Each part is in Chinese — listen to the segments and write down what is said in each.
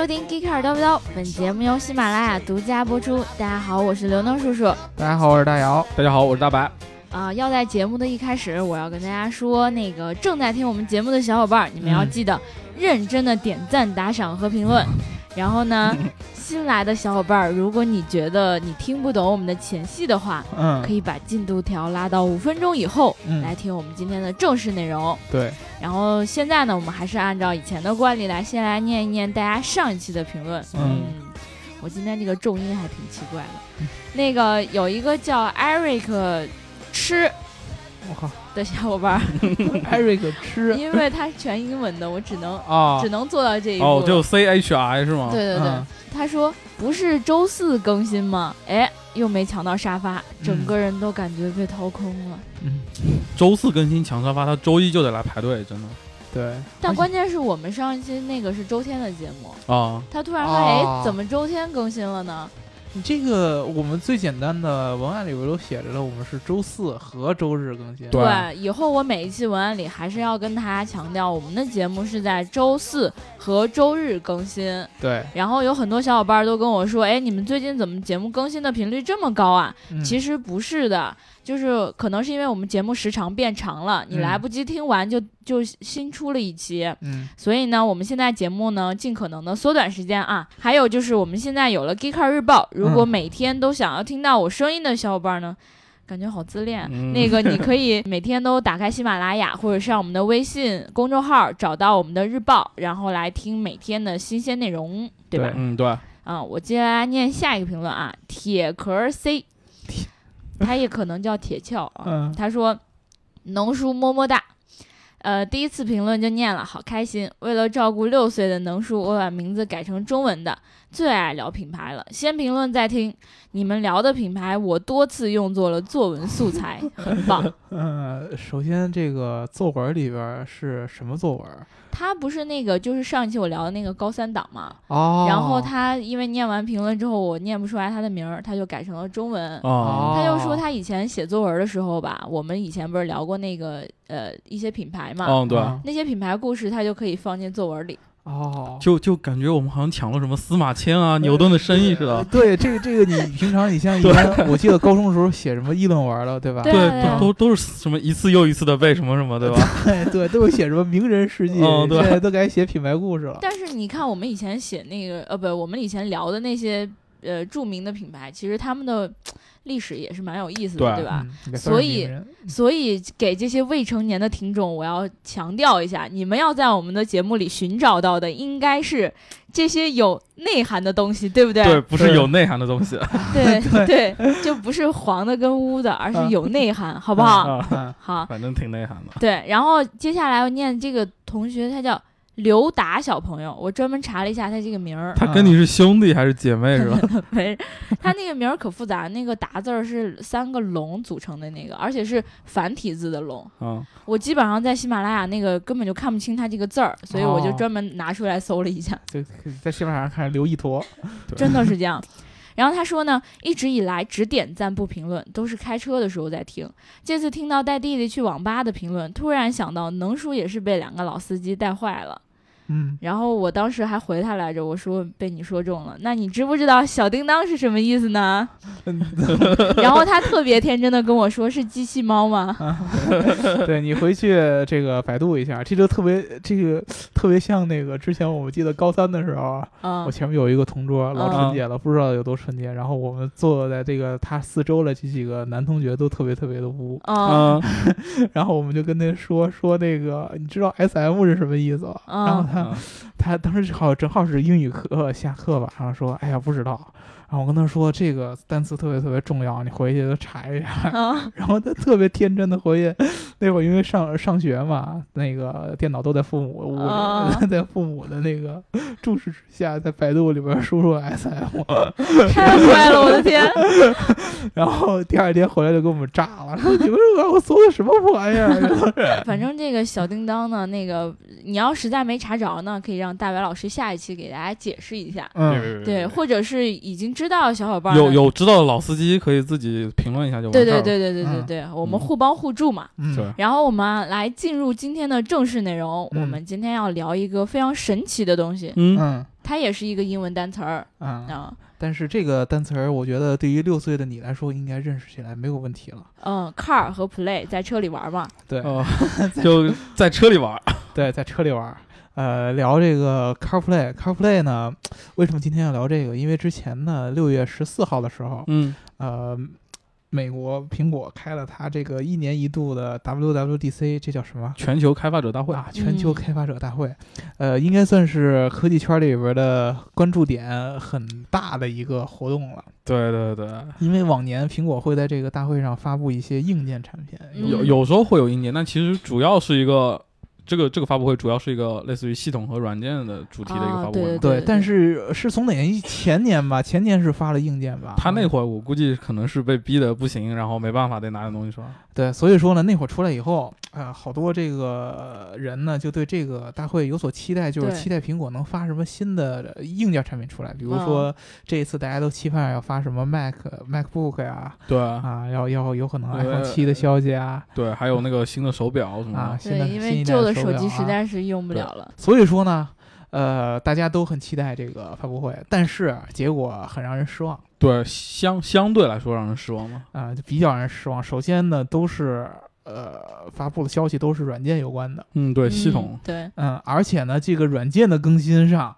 收听《g e e k e r 叨不叨》，本节目由喜马拉雅独家播出。大家好，我是刘能叔叔。大家好，我是大姚。大家好，我是大白。啊，要在节目的一开始，我要跟大家说，那个正在听我们节目的小伙伴，你们要记得认真的点赞、打赏和评论。然后呢，新来的小伙伴，如果你觉得你听不懂我们的前戏的话，嗯，可以把进度条拉到五分钟以后嗯来听我们今天的正式内容。对，然后现在呢，我们还是按照以前的惯例来，先来念一念大家上一期的评论。嗯我今天这个重音还挺奇怪的。那个有一个叫 Eric 吃我靠的小伙伴，，Eric 吃因为他全英文的，我只能啊只，能做到这一步。哦，就 C H I 是吗？对对对，嗯他说不是周四更新吗？哎，又没抢到沙发，整个人都感觉被掏空了。嗯，周四更新抢沙发，他周一就得来排队，真的对，但关键是我们上一期那个是周天的节目，啊。他突然说，哦哎，怎么周天更新了呢？你这个我们最简单的文案里边都写着了，我们是周四和周日更新。对对，以后我每一期文案里还是要跟大家强调，我们的节目是在周四和周日更新。对，然后有很多小伙伴都跟我说，哎，你们最近怎么节目更新的频率这么高啊？嗯其实不是的，就是可能是因为我们节目时长变长了，你嗯来不及听完就就新出了一期。嗯所以呢，我们现在节目呢，尽可能的缩短时间啊。还有就是，我们现在有了 Geeker 日报，如果嗯每天都想要听到我声音的小伙伴呢，感觉好自恋。嗯那个你可以每天都打开喜马拉雅，或者上我们的微信公众号找到我们的日报，然后来听每天的新鲜内容，对吧？对嗯，对，啊，我接下来念下一个评论啊，铁壳 C，他也可能叫铁壳啊。嗯他说：“农叔么么哒。”呃，第一次评论就念了，好开心。为了照顾六岁的能叔，我把名字改成中文的。最爱聊品牌了，先评论再听。你们聊的品牌，我多次用作了作文素材，很棒。嗯，首先这个作文里边是什么作文？他不是那个，就是上一期我聊的那个高三党嘛。哦，然后他因为念完评论之后，我念不出来他的名儿，他就改成了中文。哦，他就说他以前写作文的时候吧，我们以前不是聊过那个呃一些品牌嘛，嗯，对，啊那些品牌故事他就可以放进作文里。哦，就就感觉我们好像抢了什么司马迁啊、牛顿的生意似的。对，这个这个你 平常你像以前，我记得高中的时候写什么议论文了，对吧？对都都都是什么一次又一次的背什么什么，对吧？对对，都是写什么名人事迹，哦对现在都改写品牌故事了。但是你看，我们以前写那个呃不，我们以前聊的那些呃著名的品牌，其实他们的历史也是蛮有意思的，对对吧？所以所以给这些未成年的听众，我要强调一下，你们要在我们的节目里寻找到的，应该是这些有内涵的东西，对不对？对，不是有内涵的东西。对 对就不是黄的跟污的，而是有内涵，好不好？好，反正挺内涵的。对。然后接下来我念这个同学，他叫刘达小朋友，我专门查了一下他这个名儿，他跟你是兄弟还是姐妹是吧？没，他那个名儿可复杂，那个达字儿是三个龙组成的那个，而且是繁体字的龙。啊，我基本上在喜马拉雅那个根本就看不清他这个字儿，所以我就哦专门拿出来搜了一下，就在喜马拉雅上看刘一坨，真的是这样。然后他说呢，一直以来只点赞不评论，都是开车的时候在听。这次听到带弟弟去网吧的评论，突然想到能叔也是被两个老司机带坏了。嗯，然后我当时还回他来着，我说被你说中了。那你知不知道小叮当是什么意思呢？然后他特别天真的跟我说是机器猫吗？对你回去这个百度一下，这就特别这个特别像那个之前我们记得高三的时候我前面有一个同桌老纯洁了，不知道有多纯洁，然后我们坐在这个他四周的这几个男同学都特别特别的污，啊嗯，然后我们就跟他说说那个你知道 S M 是什么意思吗？嗯然后他嗯他当时好正好是英语课下课吧，然后说哎呀不知道。然后我跟他说这个单词特别特别重要，你回去都查一下。嗯 然后他特别天真的回去，那会儿因为上上学嘛，那个电脑都在父母屋里，啊 在父母的那个注视之下，在百度里边输入 SM，太坏了，我的天！然后第二天回来就给我们炸了，说你们让我搜的什么玩意儿？反正这个小叮当呢，那个你要实在没查着呢，可以让大白老师下一期给大家解释一下。嗯，对，或者是已经知道的小伙伴呢有有知道的老司机可以自己评论一下就完对事儿了。对对对对对对，我们互帮互助嘛。然后我们来进入今天的正式内容。嗯我们今天要聊一个非常神奇的东西，嗯，嗯它也是一个英文单词儿啊、啊。但是这个单词儿，我觉得对于六岁的你来说，应该认识起来没有问题了。嗯，car 和 play 在车里玩嘛。对、哦，就在车里玩儿。对，在车里玩儿。呃，聊这个 CarPlay，CarPlay 呢，为什么今天要聊这个？因为之前呢，六月十四号的时候，嗯，呃，美国苹果开了它这个一年一度的 WWDC，这叫什么？全球开发者大会啊，全球嗯开发者大会，呃，应该算是科技圈里边的关注点很大的一个活动了。对对对，因为往年苹果会在这个大会上发布一些硬件产品，嗯有有时候会有硬件，但其实主要是一个这个这个发布会主要是一个类似于系统和软件的主题的一个啊发布会对。对对，但是是从哪年？前年吧，前年是发了硬件吧？他那会儿我估计可能是被逼的不行，然后没办法得拿点东西出来。对，所以说呢，那会儿出来以后，啊、好多这个人呢就对这个大会有所期待，就是期待苹果能发什么新的硬件产品出来，比如嗯说、这一次大家都期盼要发什么 Mac、MacBook 呀，对啊，要要有可能呃 iPhone 七的消息啊，对，还有那个新的手表什么啊，的。新的对，因为旧的手机实在是用不对了了。所以说呢，呃，大家都很期待这个发布会，但是结果很让人失望对，相相对来说让人失望吗。啊、就比较让人失望。首先呢，都是呃发布的消息都是软件有关的，嗯，对，系嗯统。对，嗯，而且呢，这个软件的更新上，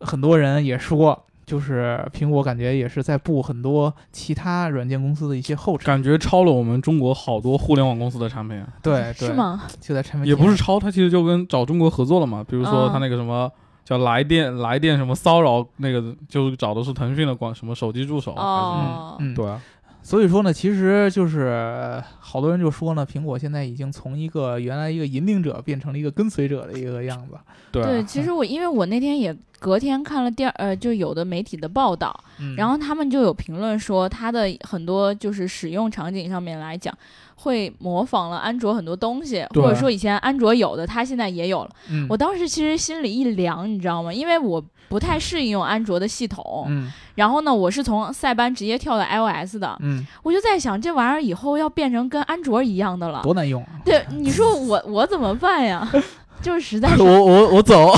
很多人也说。就是苹果感觉也是在步很多其他软件公司的一些后尘，感觉超了我们中国好多互联网公司的产品，对对，是？吗？就在产品也不是体超，它其实就跟找中国合作了嘛。比如说嗯它那个什么叫来电来电什么骚扰那个，就是找的是腾讯的广什么手机助手，对啊，所以说呢，其实就是呃好多人就说呢，苹果现在已经从一个原来一个引领者变成了一个跟随者的一个样子。对其实我因为我那天也隔天看了第二呃，就有的媒体的报道，嗯然后他们就有评论说，它的很多就是使用场景上面来讲，会模仿了安卓很多东西，或者说以前安卓有的，它现在也有了。嗯我当时其实心里一凉，你知道吗？因为我不太适应用安卓的系统，嗯然后呢，我是从塞班直接跳到 iOS 的，嗯，我就在想，这玩意儿以后要变成跟安卓一样的了。多难用啊！对，你说我我怎么办呀？就是实在是 我我我走，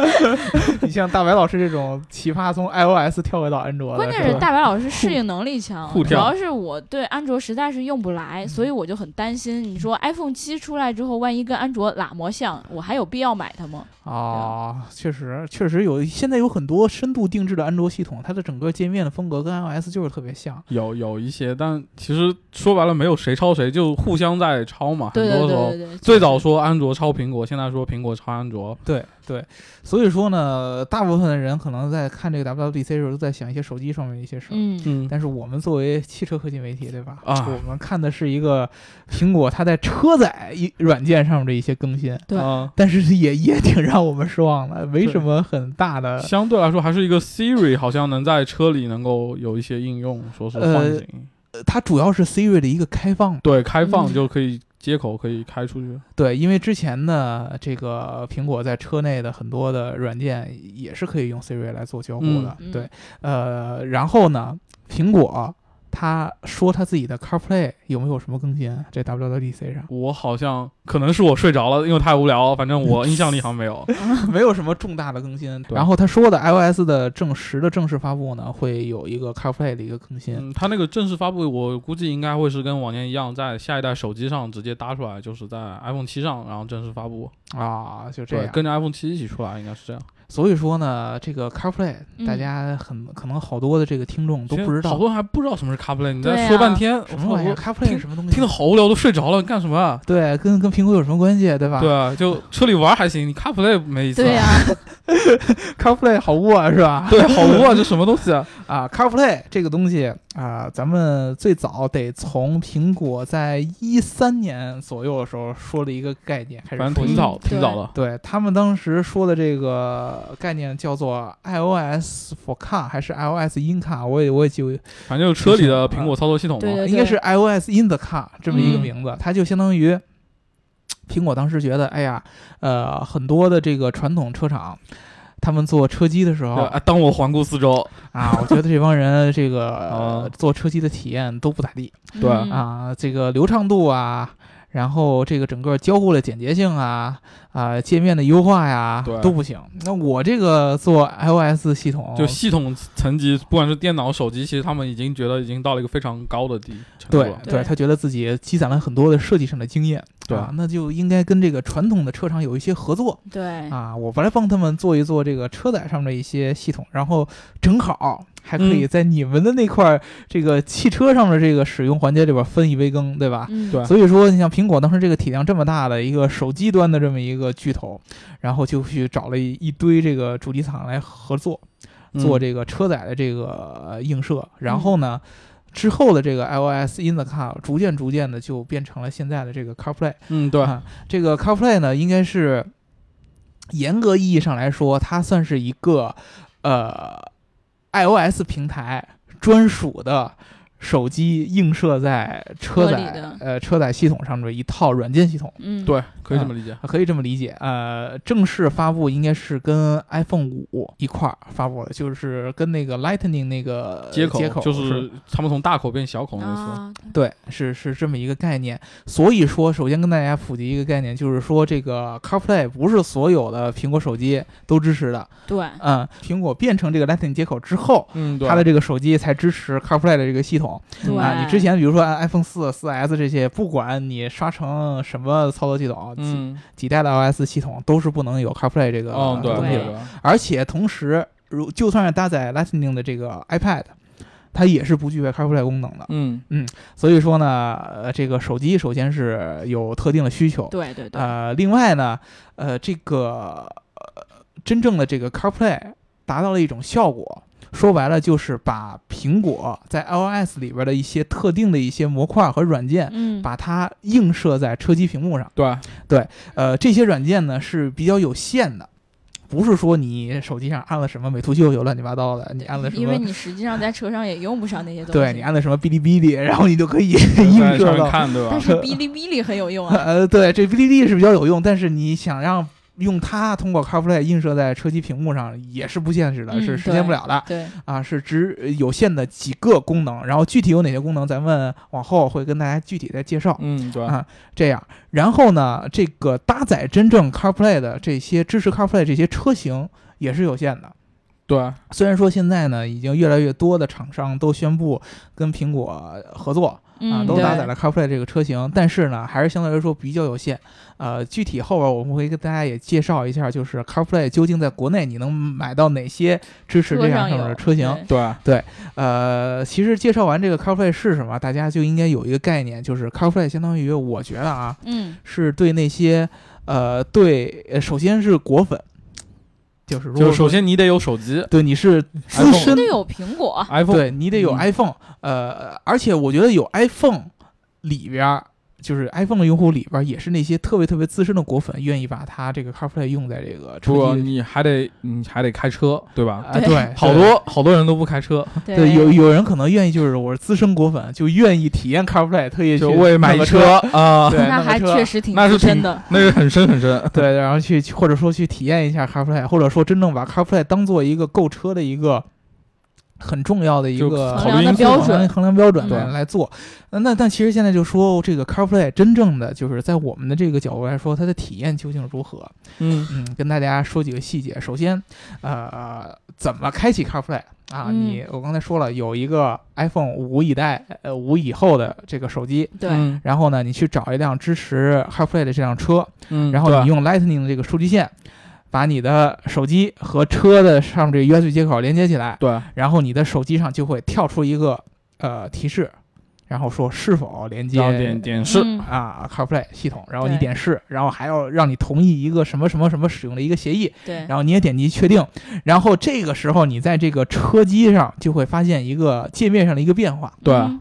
你像大白老师这种奇葩，从 iOS 跳回到安卓，关键是大白老师适应能力强，主互跳要是我对安卓实在是用不来，所以我就很担心。你说 iPhone 七出来之后，万一跟安卓喇模像，我还有必要买它吗？啊，确实确实有，现在有很多深度定制的安卓系统，它的整个界面的风格跟 iOS 就是特别像。有有一些，但其实说白了没有谁抄谁，就互相在抄嘛。对对很多时候对对对，最早说安卓抄苹果，现在说苹果超安卓。对对，所以说呢，大部分的人可能在看这个 WWDC 的时候，都在想一些手机上面的一些事儿。嗯，嗯，但是我们作为汽车科技媒体，对吧？啊我们看的是一个苹果它在车载一软件上面的一些更新，对啊但是也也挺让我们失望的，没什么很大的。相对来说还是一个 Siri，好像能在车里能够有一些应用，说是呃幻景，呃它主要是 Siri 的一个开放，对，开放嗯就可以接口可以开出去。对，因为之前呢，这个苹果在车内的很多的软件也是可以用 Siri 来做交互的，对，呃，然后呢，苹果他说他自己的 CarPlay 有没有什么更新？这 WWDC 上我好像可能是我睡着了，因为太无聊了，反正我 印象里好像没有。没有什么重大的更新。然后他说的 iOS 的正十的正式发布呢，会有一个 CarPlay 的一个更新。嗯，他那个正式发布，我估计应该会是跟往年一样，在下一代手机上直接搭出来，就是在 iPhone 七上，然后正式发布。啊，就这对，样。跟着 iPhone 七一起出来，应该是这样。所以说呢，这个 CarPlay，、嗯大家很可能好多的这个听众都不知道好多人还不知道什么是 CarPlay，你在说半天，什么玩意儿我，CarPlay 是什么东西？听得好无聊，都睡着了，干什么啊？对，跟跟苹果有什么关系，对吧？对啊，就车里玩还行，你 CarPlay 没意思。对呀、CarPlay 好污啊，是吧？对，好无啊，这什么东西啊？啊，CarPlay 这个东西啊，咱们最早得从苹果在一三年左右的时候说的一个概念开始挺早，嗯挺早的。对他们当时说的这个概念叫做 iOS for Car 还是 iOS in Car，我也我也记不，反正就是车里的苹果操作系统嘛。应该是 iOS in the Car 这么一个嗯名字，它就相当于苹果当时觉得，哎呀，呃，很多的这个传统车厂。他们做车机的时候啊当我环顾四周，啊，我觉得这帮人这个、呃做车机的体验都不咋地。对。嗯啊，这个流畅度啊，然后这个整个交互的简洁性啊啊、界面的优化呀对都不行。那我这个做 iOS 系统，就系统层级，不管是电脑、手机，其实他们已经觉得已经到了一个非常高的地程度对。对他觉得自己积攒了很多的设计上的经验，对啊，那就应该跟这个传统的车厂有一些合作对，啊。我来帮他们做一做这个车载上的一些系统，然后正好还可以嗯。在你们的那块儿这个汽车上的这个使用环节里边分一杯羹，对吧？嗯，对。所以说，你像苹果当时这个体量这么大的一个手机端的这么一个巨头，然后就去找了一一堆这个主机厂来合作，做嗯这个车载的这个呃映射，然后呢。之后的这个 iOS in the car 逐渐逐渐的就变成了现在的这个 CarPlay 嗯，对，啊，这个 CarPlay 呢，应该是严格意义上来说，它算是一个呃 iOS 平台专属的手机映射在车载呃车载系统上的一套软件系统。嗯，对，可以这么理解。可以这么理解，呃，正式发布应该是跟 iPhone 五一块儿发布的，就是跟那个 Lightning 那个接口接口就是他们从大口变小口对，是是这么一个概念。所以说，首先跟大家普及一个概念，就是说这个 CarPlay 不是所有的苹果手机都支持的。对，嗯，苹果变成这个 Lightning 接口之后，嗯，对，它的这个手机才支持 CarPlay 的这个系统对啊。你之前比如说 iPhone 四、四 S 这些，不管你刷成什么操作系统，几嗯，几代的 iOS 系统都是不能有 CarPlay 这个东西的。对，而且同时，如就算是搭载 Lightning 的这个 iPad，它也是不具备 CarPlay 功能的。嗯，所以说呢，呃，这个手机首先是有特定的需求，对对对，呃，另外呢，呃，这个呃真正的这个 CarPlay 达到了一种效果。说白了就是把苹果在 iOS 里边的一些特定的一些模块和软件，嗯，把它映射在车机屏幕上。对对，呃，这些软件呢是比较有限的，不是说你手机上按了什么美图秀秀乱七八糟的，你按了什么因为，你实际上在车上也用不上那些东西，对你按了什么哔哩哔哩，然后你就可以 映射到。看，对吧但？是哔哩哔哩很有用啊，呃，对，这哔哩哔哩是比较有用，但是你想让用它通过 CarPlay 映射在车机屏幕上也是不现实的，嗯是实现不了的对，啊，是只有限的几个功能，然后具体有哪些功能，咱们往后会跟大家具体再介绍。嗯，对，啊这样，然后呢，这个搭载真正 CarPlay 的这些支持 CarPlay 这些车型也是有限的。对，虽然说现在呢，已经越来越多的厂商都宣布跟苹果合作啊，嗯，都搭载了 CarPlay 这个车型，但是呢，还是相对来说比较有限。呃，具体后边我们会跟大家也介绍一下，就是 CarPlay 究竟在国内你能买到哪些支持这车样上的车型。对对，呃，其实介绍完这个 CarPlay 是什么，大家就应该有一个概念，就是 CarPlay 相当于我觉得啊，嗯，是对那些呃对，呃首先是果粉，就是如果就首先你得有手机对你是资 iPhone 深得有苹果，，iPhone，对你得有嗯。iPhone，、呃，而且我觉得有 iPhone 里边儿，就是 iPhone 的用户里边也是那些特别特别资深的果粉，愿意把它这个 CarPlay 用在这个车不，你还得你还得开车，对吧？啊，对对，好多好多人都不开车，对有有人可能愿意，就是我是资深果粉，就愿意体验 CarPlay，特意去就为买弄个车啊，对，那还确实挺那是挺资深的，那是很深很深。对，然后去或者说去体验一下 CarPlay，或者说真正把 CarPlay 当做一个购车的一个很重要的一个衡量标准衡量标准对来做。那那但其实现在就说这个 CarPlay 真正的就是在我们的这个角度来说，它的体验究竟如何？嗯，嗯，跟大家说几个细节。首先，呃，怎么开启 CarPlay 啊？嗯你我刚才说了，有一个 iPhone 五以代呃五以后的这个手机。对，嗯然后呢，你去找一辆支持 CarPlay 的这辆车，嗯，然后你用 Lightning 的这个数据线，把你的手机和车的上面这个 USB 接口连接起来，对。然后你的手机上就会跳出一个呃提示，然后说是否连接要点点是。嗯。啊 CarPlay 系统，然后你对。点是，然后还要让你同意一个什么什么什么使用的一个协议，对，然后你也点击确定，然后这个时候你在这个车机上就会发现一个界面上的一个变化，对。嗯。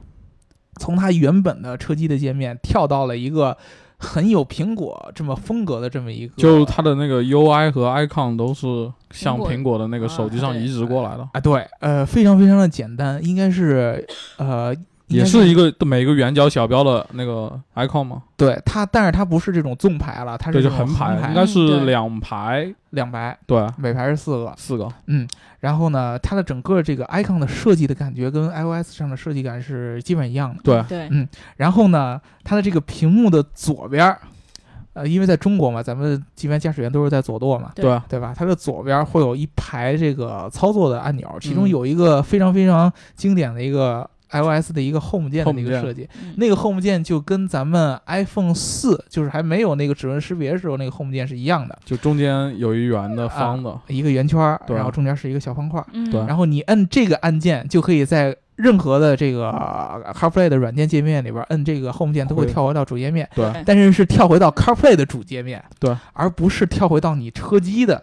从它原本的车机的界面跳到了一个很有苹果这么风格的这么一个，就它的那个 UI 和 icon 都是像苹果的那个手机上移植过来的。啊，对，呃，非常非常的简单，应该是呃也是一个每个圆角小标的那个 icon 吗？对它，但是它不是这种纵排了，它是横排，应该是两排，两排，对，每排是四个。四个，嗯然后呢，它的整个这个 icon 的设计的感觉跟 iOS 上的设计感是基本一样的。对，对，嗯然后呢，它的这个屏幕的左边儿，呃，因为在中国嘛，咱们一般驾驶员都是在左舵嘛，对对，对吧？它的左边会有一排这个操作的按钮，其中嗯有一个非常非常经典的一个 iOS 的一个 Home 键的那个设计。嗯。那个 Home 键就跟咱们 iPhone 四就是还没有那个指纹识别的时候那个 Home 键是一样的，就中间有一圆的方的，一个圆圈儿，然后中间是一个小方块对。然后你摁这个按键就可以在任何的这个 CarPlay 的软件界面里边摁这个 Home 键都会会跳回到主页面，对对。但是是跳回到 CarPlay 的主界面，对，而不是跳回到你车机的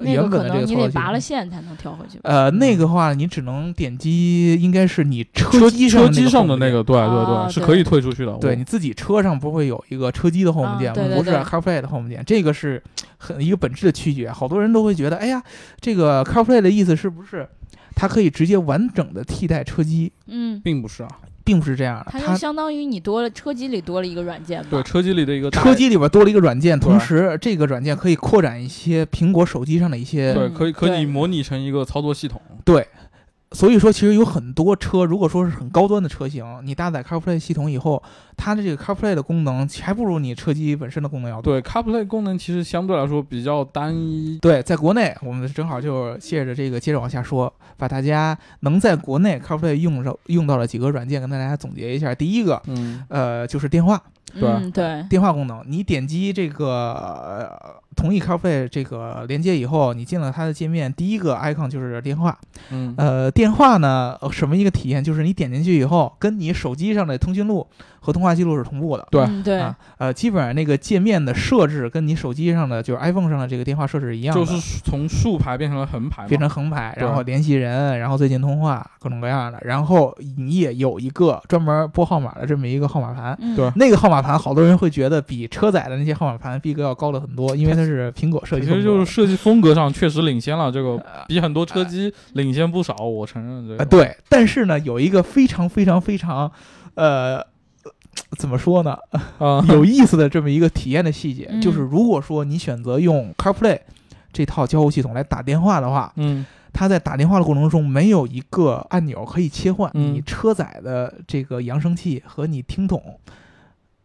那个可原本的这能你得拔个操作系统了线才能跳回去。呃，那嗯个话你只能点击，应该是你车车机车机上的那那个，对对哦对，是可以退出去的。对你自己车上不会有一个车机的 Home 啊键吗？不是 CarPlay 的 Home 键，这个是很一个本质的区别。好多人都会觉得，哎呀，这个 CarPlay 的意思是不是它可以直接完整的替代车机？嗯，并不是啊，并不是这样的，它就相当于你多了车机里多了一个软件吧。对车机里的一个车机里边多了一个软件，同时这个软件可以扩展一些苹果手机上的一些对，嗯可以可以模拟成一个操作系统。对，所以说其实有很多车，如果说是很高端的车型，你搭载 CarPlay 系统以后，它的这个 CarPlay 的功能还不如你车机本身的功能要多。对，CarPlay 功能其实相对来说比较单一。对，在国内，我们正好就借着这个接着往下说，把大家能在国内 CarPlay 用上用到了几个软件，跟大家总结一下。第一个，嗯，呃，就是电话，对嗯，对，电话功能，你点击这个、呃、同意 CarPlay 这个连接以后，你进了它的界面，第一个 icon 就是电话。嗯，呃，电话呢，呃什么一个体验？就是你点进去以后，跟你手机上的通讯录和通话记录是同步的。对嗯对啊，呃，基本上那个界面的设置跟你手机上的，就是 iPhone 上的这个电话设置是一样的，就是从竖排变成了横排，变成横排，然后联系人，然后最近通话，各种各样的。然后你也有一个专门拨号码的这么一个号码盘。嗯对那个号码盘，好多人会觉得比车载的那些号码盘逼格要高了很多，因为它是苹果设计的。其实就是设计风格上确实领先了，这个呃比很多车机领先不少，我承认这呃，个。对，但是呢，有一个非常非常非常，呃，怎么说呢，啊，有意思的这么一个体验的细节，嗯就是如果说你选择用 CarPlay 这套交互系统来打电话的话，嗯，它在打电话的过程中没有一个按钮可以切换嗯你车载的这个扬声器和你听筒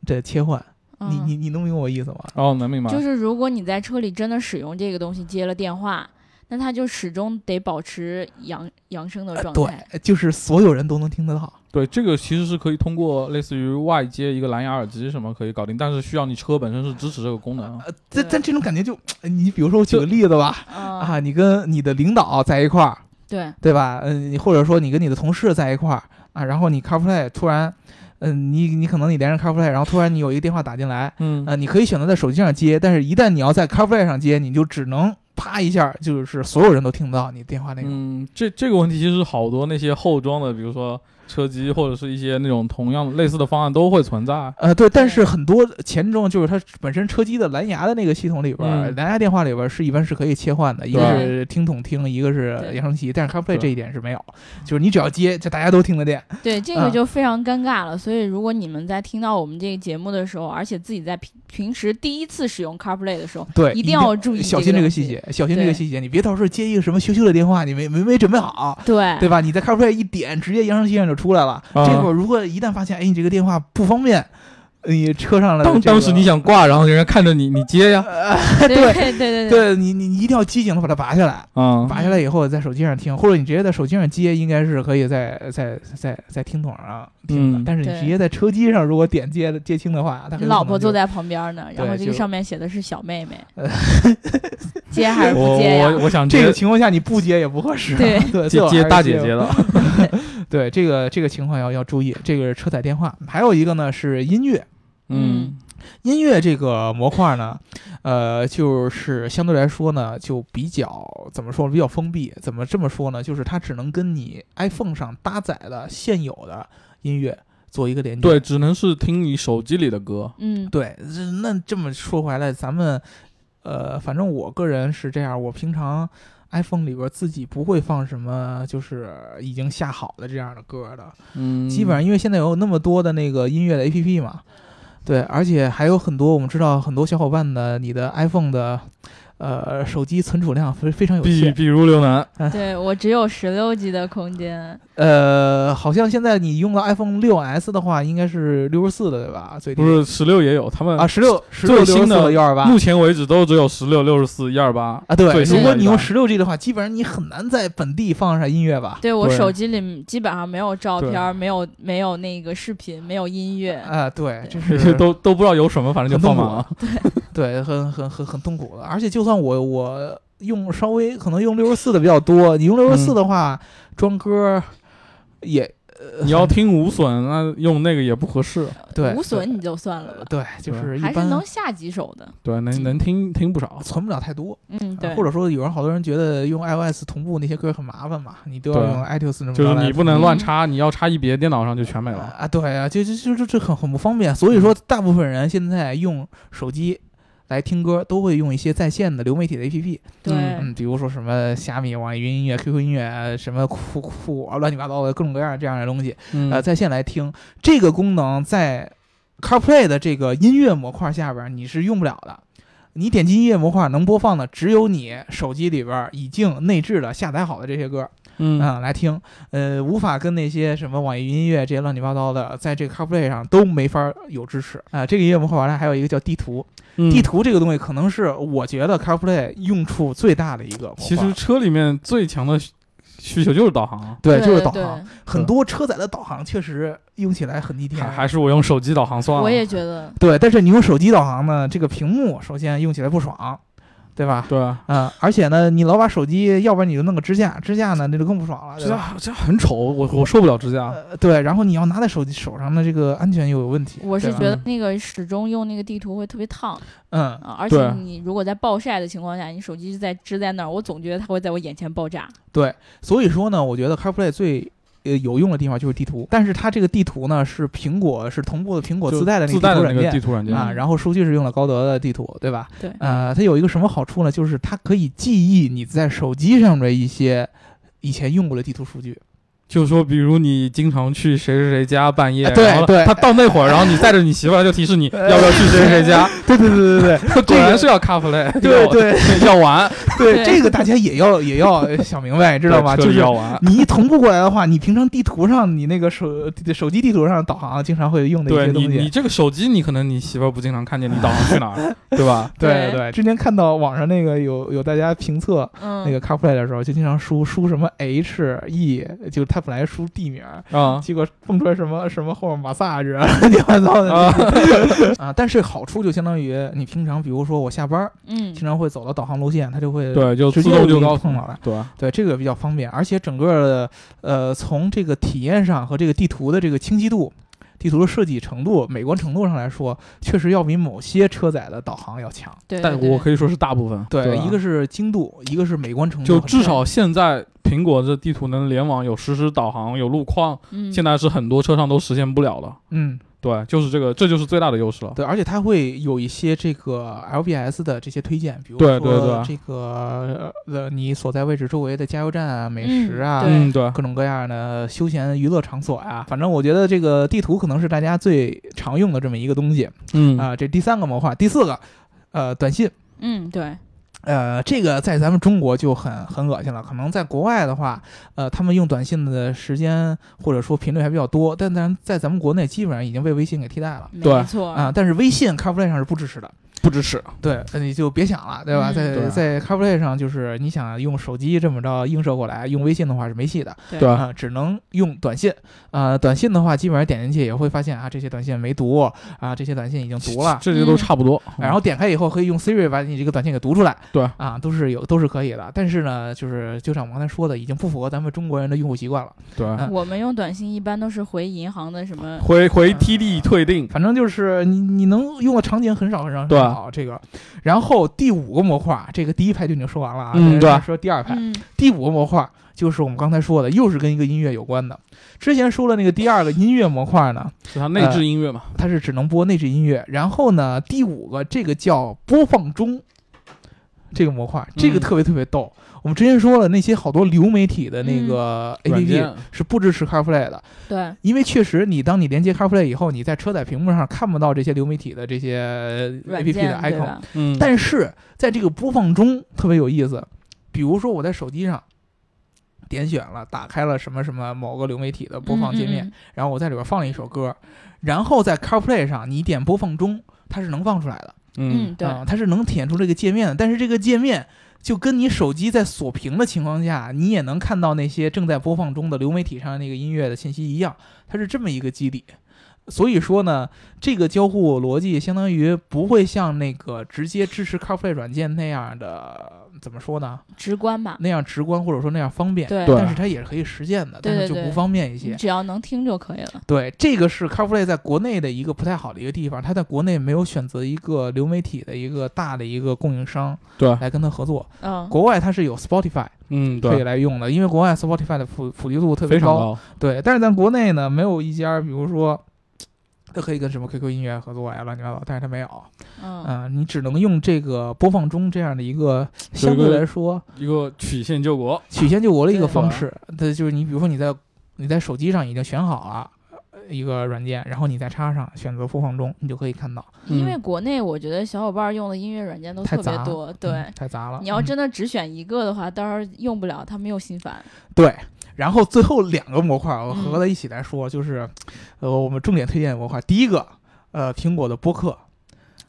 的切换。你嗯你你能明白我意思吗？哦，能明白。就是如果你在车里真的使用这个东西接了电话，那他就始终得保持扬扬声的状态。对，就是所有人都能听得到。对，这个其实是可以通过类似于外接一个蓝牙耳机什么可以搞定，但是需要你车本身是支持这个功能。呃，但但这种感觉就，你比如说我举个例子吧，啊啊，你跟你的领导在一块儿，对，对吧？嗯、你或者说你跟你的同事在一块儿啊，然后你 CarPlay 突然，嗯、你你可能你连上 CarPlay，然后突然你有一个电话打进来，嗯呃，你可以选择在手机上接，但是一旦你要在 CarPlay 上接，你就只能啪一下，就是所有人都听不到你电话内容。嗯，这这个问题其实好多那些后装的，比如说车机或者是一些那种同样类似的方案都会存在。呃，对，但是很多前中就是它本身车机的蓝牙的那个系统里边，嗯蓝牙电话里边是一般是可以切换的，一个是听筒听，一个是扬声器，但是 CarPlay 这一点是没有，就是你只要接，就大家都听得见。对，这啊个就非常尴尬了。所以，如果你们在听到我们这个节目的时候，而且自己在平平时第一次使用 CarPlay 的时候，对，一定要注意小心这个细节，小心这个细节，你别到时候接一个什么羞羞的电话，你没没没准备好，对对吧？你在 CarPlay 一点，直接扬声器上就出来了。啊这会儿如果一旦发现，哎，你这个电话不方便，你车上了、这个，当当时你想挂，然后人家看着你，你接呀，对对对对对。你你你一定要机警的把它拔下来，嗯，拔下来以后在手机上听，或者你直接在手机上接，应该是可以在在在在听筒上听的。嗯。但是你直接在车机上如果点接接听的话，它很你有可能就老婆坐在旁边呢，然后这个上面写的是小妹妹。呃，接还是不接呀？我？我想这个情况下你不接也不合适，对。对，接接大姐姐的，对这个这个情况要要注意，这个是车载电话。还有一个呢是音乐，嗯音乐这个模块呢，呃，就是相对来说呢，就比较怎么说，比较封闭。怎么这么说呢？就是它只能跟你 iPhone 上搭载的现有的音乐做一个连接。对，只能是听你手机里的歌。嗯，对，那这么说回来，咱们呃，反正我个人是这样，我平常 iPhone 里边自己不会放什么就是已经下好的这样的歌的，嗯，基本上因为现在有那么多的那个音乐的 APP 嘛，对，而且还有很多我们知道很多小伙伴的你的 iPhone 的呃手机存储量非非常有限，比比如刘楠，对我只有十六 G 的空间，呃，好像现在你用到 iPhone 六 S 的话，应该是六十四的对吧？最低。不是十六也有，他们啊，十六十六最新的幺二八。目前为止都只有十六、六十四、一二八啊，对，如果你用十六 G 的话，基本上你很难在本地放上音乐吧？对我手机里基本上没有照片，没有没有那个视频，没有音乐。啊，对，就是 都都不知道有什么，反正就放满了。对，很很很很痛苦的。而且就算我我用稍微可能用六十四的比较多，你用六十四嗯的话，装歌也你要听无损，那用那个也不合适。对无损你就算了吧，对，就是一还是般能下几首的。对，能能听听不少。存不了太多。嗯，对，啊或者说有人好多人觉得用 iOS 同步那些歌很麻烦嘛，你都要用 iTunes 这么就是你不能乱插，你要插一别的电脑上就全没了。啊，对啊，就就就就这很很不方便。所以说，大部分人现在用手机来听歌，都会用一些在线的流媒体的 APP，对，嗯，比如说什么虾米、网易云音乐、QQ 音乐，什么酷酷啊，乱七八糟的各种各样这样的东西，嗯呃，在线来听。这个功能在 CarPlay 的这个音乐模块下边你是用不了的。你点击音乐模块能播放的只有你手机里边已经内置的下载好的这些歌，嗯。嗯，来听，呃，无法跟那些什么网易云音乐这些乱七八糟的，在这个 CarPlay 上都没法有支持。啊、这个音乐模块完了还有一个叫地图，嗯。地图这个东西可能是我觉得 CarPlay 用处最大的一个。其实车里面最强的需需求就是导航，对，就是导航，很多车载的导航确实用起来很逆天还。还是我用手机导航算了。我也觉得，对，但是你用手机导航呢，这个屏幕首先用起来不爽，对吧？对啊，啊、而且呢，你老把手机，要不然你就弄个支架，支架呢那就更不爽了，对支？架支架很丑，我我受不了支架。呃，对，然后你要拿在手机手上的这个安全又有问题。我是觉得那个始终用那个地图会特别烫嗯，啊，而且你如果在暴晒的情况下，你手机在支在那儿，我总觉得它会在我眼前爆炸。对，所以说呢，我觉得 CarPlay 最呃有用的地方就是地图，但是它这个地图呢是苹果是同步的苹果自带的那个个地图软件地图软件啊，嗯然后数据是用了高德的地图，对吧？对，呃，它有一个什么好处呢？就是它可以记忆你在手机上的一些以前用过的地图数据。就是说，比如你经常去谁谁谁家半夜，啊对然后对。他到那会儿，然后你带着你媳妇儿，就提示你要不要去谁谁谁家，对对对对对。果然是要 CarPlay，要对。对要玩，对，这个大家也要也要想明白，知道吗？就是要玩。你一同步过来的话，你平常地图上你那个手手机地图上导航经常会用的一些东西。你这个手机，你可能你媳妇儿不经常看见你导航去哪儿，对吧？对对。对，之前看到网上那个有有大家评测嗯，那个 CarPlay 的时候，就经常输输什么 H E，就是他本来输地名，啊结果蹦出来什么什么后面 massage 啊乱七八糟的啊，啊。但是好处就相当于你平常比如说我下班嗯经常会走到导航路线，它就会对，就自动就告诉碰到了。对，对，这个比较方便，而且整个的呃，从这个体验上和这个地图的这个清晰度、地图的设计程度、美观程度上来说，确实要比某些车载的导航要强。对，但对我可以说是大部分。对，吧一个是精度，一个是美观程度，就至少现在苹果这地图能联网，有实时导航，有路况，嗯，现在是很多车上都实现不了了。嗯，对，就是这个，这就是最大的优势了。对，而且它会有一些这个 LBS 的这些推荐，比如对说对对这个呃你所在位置周围的加油站啊、美食啊。嗯，对，各种各样的休闲娱乐场所呀、反正我觉得这个地图可能是大家最常用的这么一个东西。嗯啊、这第三个模块，第四个，呃，短信，嗯，对，呃，这个在咱们中国就很很恶心了。可能在国外的话，呃，他们用短信的时间或者说频率还比较多，但咱在咱们国内基本上已经被微信给替代了对没错啊、但是微信 CarPlay 上是不支持的，不支持。对，那你就别想了，对吧？嗯在对在 CarPlay 上，就是你想用手机这么着映射过来，用微信的话是没戏的对只能用短信。啊、短信的话，基本上点进去也会发现啊，这些短信没读啊，这些短信已经读了。这些都差不多。然后点开以后可以用 Siri 把你这个短信给读出来，对啊，都是有都是可以的。但是呢，就是就像我刚才说的，已经不符合咱们中国人的用户习惯了。对，嗯我们用短信一般都是回银行的什么，回回 TD 退订。反正就是你你能用的场景很少很少很对少。这个，然后第五个模块，这个第一排就已经说完了啊，嗯对说第二排，嗯，第五个模块就是我们刚才说的，又是跟一个音乐有关的。之前说了那个第二个音乐模块呢，是它内置音乐嘛？它是只能播内置音乐。然后呢，第五个这个叫播放中，这个模块，这个嗯。特别特别逗。我们之前说了，那些好多流媒体的那个 APP 是不支持 CarPlay 的，对，因为确实你当你连接 CarPlay 以后，你在车载屏幕上看不到这些流媒体的这些 APP 的 icon，嗯，但是在这个播放中特别有意思，比如说我在手机上点选了，打开了什么什么某个流媒体的播放界面，嗯，嗯然后我在里边放了一首歌，然后在 CarPlay 上你点播放中，它是能放出来的，嗯嗯，对，啊它是能体现出这个界面的，但是这个界面。就跟你手机在锁屏的情况下，你也能看到那些正在播放中的流媒体上那个音乐的信息一样，它是这么一个机理。所以说呢，这个交互逻辑相当于不会像那个直接支持 CarPlay 软件那样的，怎么说呢？直观吧。那样直观或者说那样方便。对对但是它也是可以实现的，但是就不方便一些你。只要能听就可以了。对，这个是 CarPlay 在国内的一个不太好的一个地方，它在国内没有选择一个流媒体的一个大的一个供应商对，来跟它合作。嗯，国外它是有 Spotify 嗯，可以，来用的，因为国外 Spotify 的普普及度特别高。高，对，但是咱国内呢，没有一家，比如说。它可以跟什么 QQ 音乐合作呀，乱七八糟，但是它没有，嗯，嗯、你只能用这个播放中这样的一个相对来说一个曲线救国，曲线救国的一个方式。它就是你比如说你在你在手机上已经选好了呃一个软件，然后你再插上选择播放中，你就可以看到。因为国内我觉得小伙伴用的音乐软件都特别多，对嗯，太杂了。你要嗯真的只选一个的话，到时候用不了，他们又心烦。对，然后最后两个模块我嗯。合在一起来说，就是呃我们重点推荐的模块，第一个呃苹果的播客，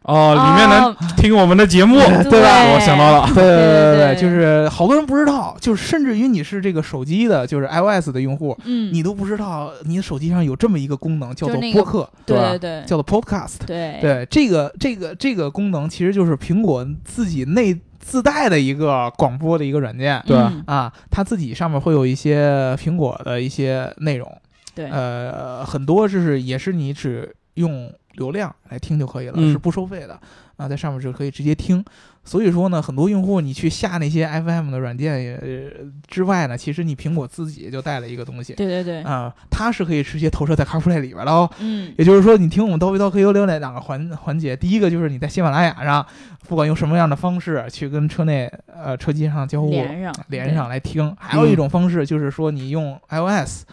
哦，里面能哦。听我们的节目，对。吧？我想到了，对对对。对，对就是好多人不知道，就是甚至于你是这个手机的，就是 iOS 的用户，嗯，你都不知道你的手机上有这么一个功能叫做播客，对对吧对对叫做 Podcast。对对，这个这个这个功能其实就是苹果自己内自带的一个广播的一个软件对嗯啊，它自己上面会有一些苹果的一些内容，对，呃，很多就是也是你只用流量来听就可以了，嗯是不收费的啊，在上面就可以直接听。所以说呢，很多用户你去下那些 FM 的软件也呃之外呢，其实你苹果自己就带了一个东西对对对，啊，它是可以直接投射在 CarPlay 里边的哦。嗯，也就是说，你听我们叨逼叨可以有两两个环环节。第一个就是你在喜马拉雅上，不管用什么样的方式去跟车内呃车机上交互连上连上来听；还有一种方式就是说你用 iOS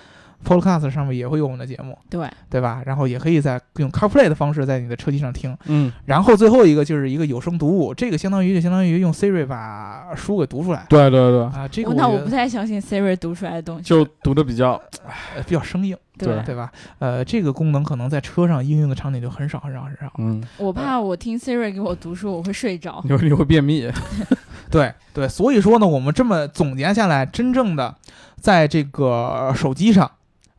Podcast 上面也会有我们的节目，对，对吧？然后也可以在用 CarPlay 的方式在你的车机上听。嗯，然后最后一个就是一个有声读物，这个相当于就相当于用 Siri 把书给读出来对对对，啊，这个我那我不太相信 Siri 读出来的东西，就读的比较，呃比较生硬，对对吧？呃，这个功能可能在车上应用的场景就很少很少很少。嗯，我怕我听 Siri 给我读书，我会睡着。你会你会便秘，对对，所以说呢，我们这么总结下来，真正的在这个手机上，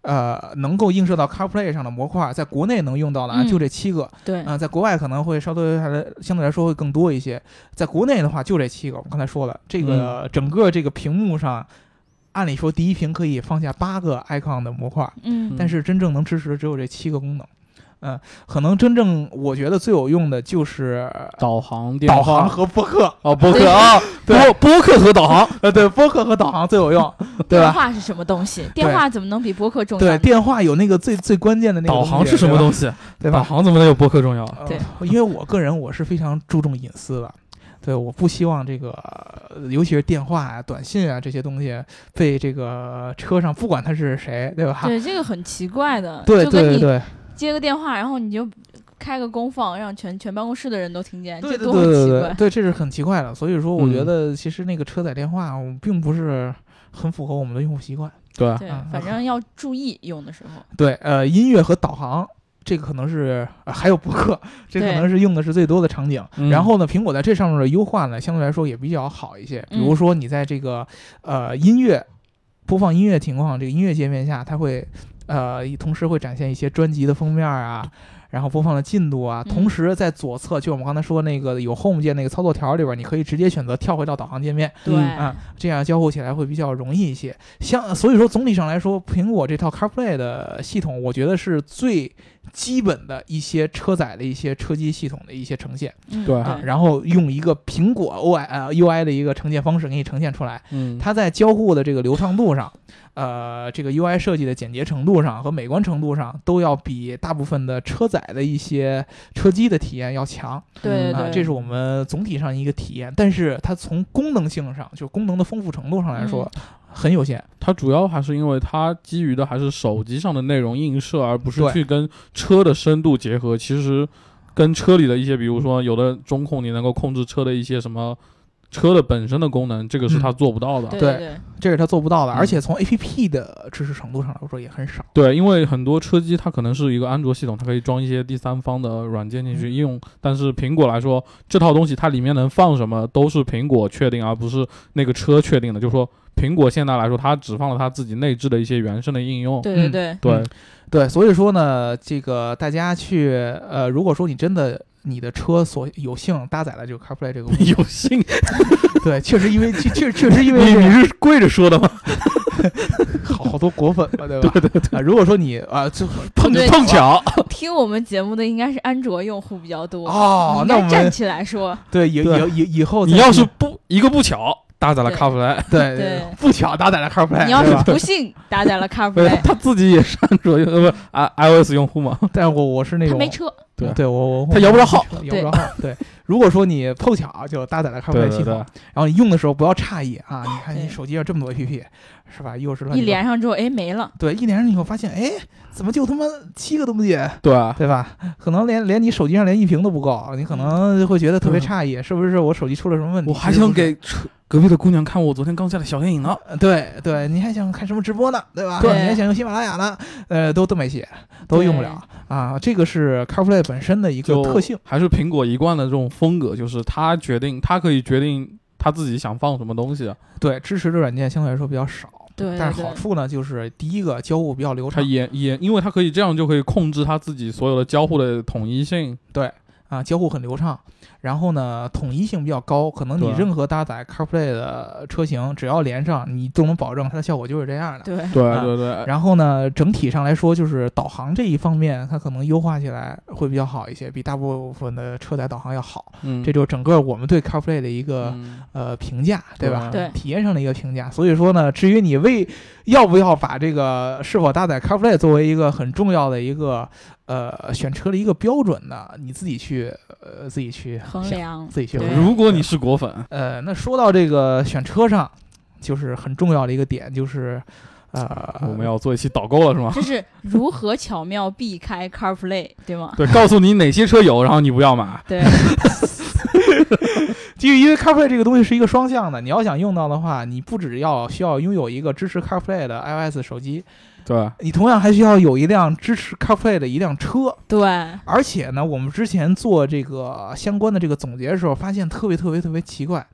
呃，能够映射到 CarPlay 上的模块，在国内能用到的啊，嗯就这七个。对啊、，在国外可能会稍微还相对来说会更多一些。在国内的话，就这七个。我们刚才说了，这个嗯整个这个屏幕上，按理说第一屏可以放下八个 icon 的模块，嗯但是真正能支持的只有这七个功能。嗯、可能真正我觉得最有用的就是导航、导航和播客。哦，播客啊，对播播客和导航，呃，对，播客和导航最有用，对电吧？话是什么东西？电话怎么能比播客重要对，电话有那个最最关键的那个导航是什么东西？对吧？航怎么能有播客重要？呃对因为我个人我是非常注重隐私的，对，我不希望这个，呃尤其是电话啊、短信啊这些东西被这个车上不管他是谁，对吧？对，这个很奇怪的，对对对接个电话，然后你就开个公放，让全全办公室的人都听见，对对这多很奇对对对怪。对，这是很奇怪的。所以说，我觉嗯得其实那个车载电话，并不是很符合我们的用户习惯。对，对嗯，反正要注意用的时候。对，呃，音乐和导航。这个可能是、呃还有博客，这可能是用的是最多的场景。嗯然后呢，苹果在这上面的优化呢，相对来说也比较好一些。比如嗯说你在这个呃音乐播放音乐情况这个音乐界面下，它会呃同时会展现一些专辑的封面啊，然后播放的进度啊。嗯同时在左侧，就我们刚才说那个有 Home 键那个操作条里边，你可以直接选择跳回到导航界面。对，嗯啊，这样交互起来会比较容易一些。像所以说，总体上来说，苹果这套 CarPlay 的系统，我觉得是最基本的一些车载的一些车机系统的一些呈现。嗯。对。啊，然后用一个苹果 OI 呃 UI 的一个呈现方式给你呈现出来。嗯，它在交互的这个流畅度上，呃，这个 UI 设计的简洁程度上和美观程度上，都要比大部分的车载的一些车机的体验要强。啊、对对。对，这是我们总体上一个体验。但是它从功能性上，就功能的丰富程度上来说，嗯很有限。它主要还是因为它基于的还是手机上的内容映射，而不是去跟车的深度结合。其实跟车里的一些，比如说有的中控你能够控制车的一些什么车的本身的功能，这个是它做不到的。对对对这是它做不到的，嗯而且从 APP 的支持程度上来说也很少。对，因为很多车机它可能是一个安卓系统，它可以装一些第三方的软件进去嗯应用，但是苹果来说，这套东西它里面能放什么都是苹果确定，而不是那个车确定的。就是说，苹果现在来说，它只放了它自己内置的一些原生的应用。嗯对对对，对嗯对，所以说呢，这个大家去呃，如果说你真的你的车所有幸搭载了这个 CarPlay 这个功能，有幸，对，确实因为确确确实因为你你是跪着说的吗？好好多果粉嘛，对吧？对对对、啊，如果说你啊，就 碰对碰巧，听我们节目的应该是安卓用户比较多哦，那我们站起来说，对以以以以后你要是不一个不巧搭载了 CarPlay，对对。不巧搭载了 CarPlay，你要是不幸搭载了 CarPlay，他自己也是安卓用呃不 i iOS 用户嘛。但我我是那种他没车，对对我我他摇不着号，摇不着号。对，如果说你碰巧就搭载了 CarPlay 对对系统，然后你用的时候不要诧异啊！你看你手机上这么多 APP，是吧？又是乱一连上之后，哎，没了。对，一连上以后发现，哎，怎么就他妈七个东西，对对吧？可能连连你手机上连一屏都不够，你可能会觉得特别诧异，是不是我手机出了什么问题？我还想给隔壁的姑娘看我昨天刚下的小电影呢。呃对对，你还想看什么直播呢？对吧？对你还想用喜马拉雅呢？呃，都都没写，都用不了啊。这个是 CarPlay 本身的一个特性。还是苹果一贯的这种风格，就是它决定，它可以决定它自己想放什么东西。对，支持的软件相对来说比较少。对但是好处呢，就是第一个交互比较流畅它畅也也，因为它可以这样就可以控制它自己所有的交互的统一性。啊，交互很流畅。然后呢，统一性比较高，可能你任何搭载 CarPlay 的车型，只要连上，你都能保证它的效果就是这样的。对对啊对对，然后呢，整体上来说，就是导航这一方面，它可能优化起来会比较好一些，比大部分的车载导航要好。嗯，这就是整个我们对 CarPlay 的一个、嗯呃评价，对吧？对体验上的一个评价。所以说呢，至于你为要不要把这个是否搭载 CarPlay 作为一个很重要的一个呃选车的一个标准呢，你自己去呃自己去衡量自己去衡量如果你是果粉，呃，那说到这个选车上，就是很重要的一个点，就是呃，我们要做一期导购了是吗？就是如何巧妙避开 CarPlay，对吗？对，告诉你哪些车有，然后你不要买。对，基于因为 CarPlay 这个东西是一个双向的，你要想用到的话，你不只要需要拥有一个支持 CarPlay 的 iOS 手机，对，你同样还需要有一辆支持 CarPlay 的一辆车。对，而且呢，我们之前做这个相关的这个总结的时候，发现特别特别特别奇怪，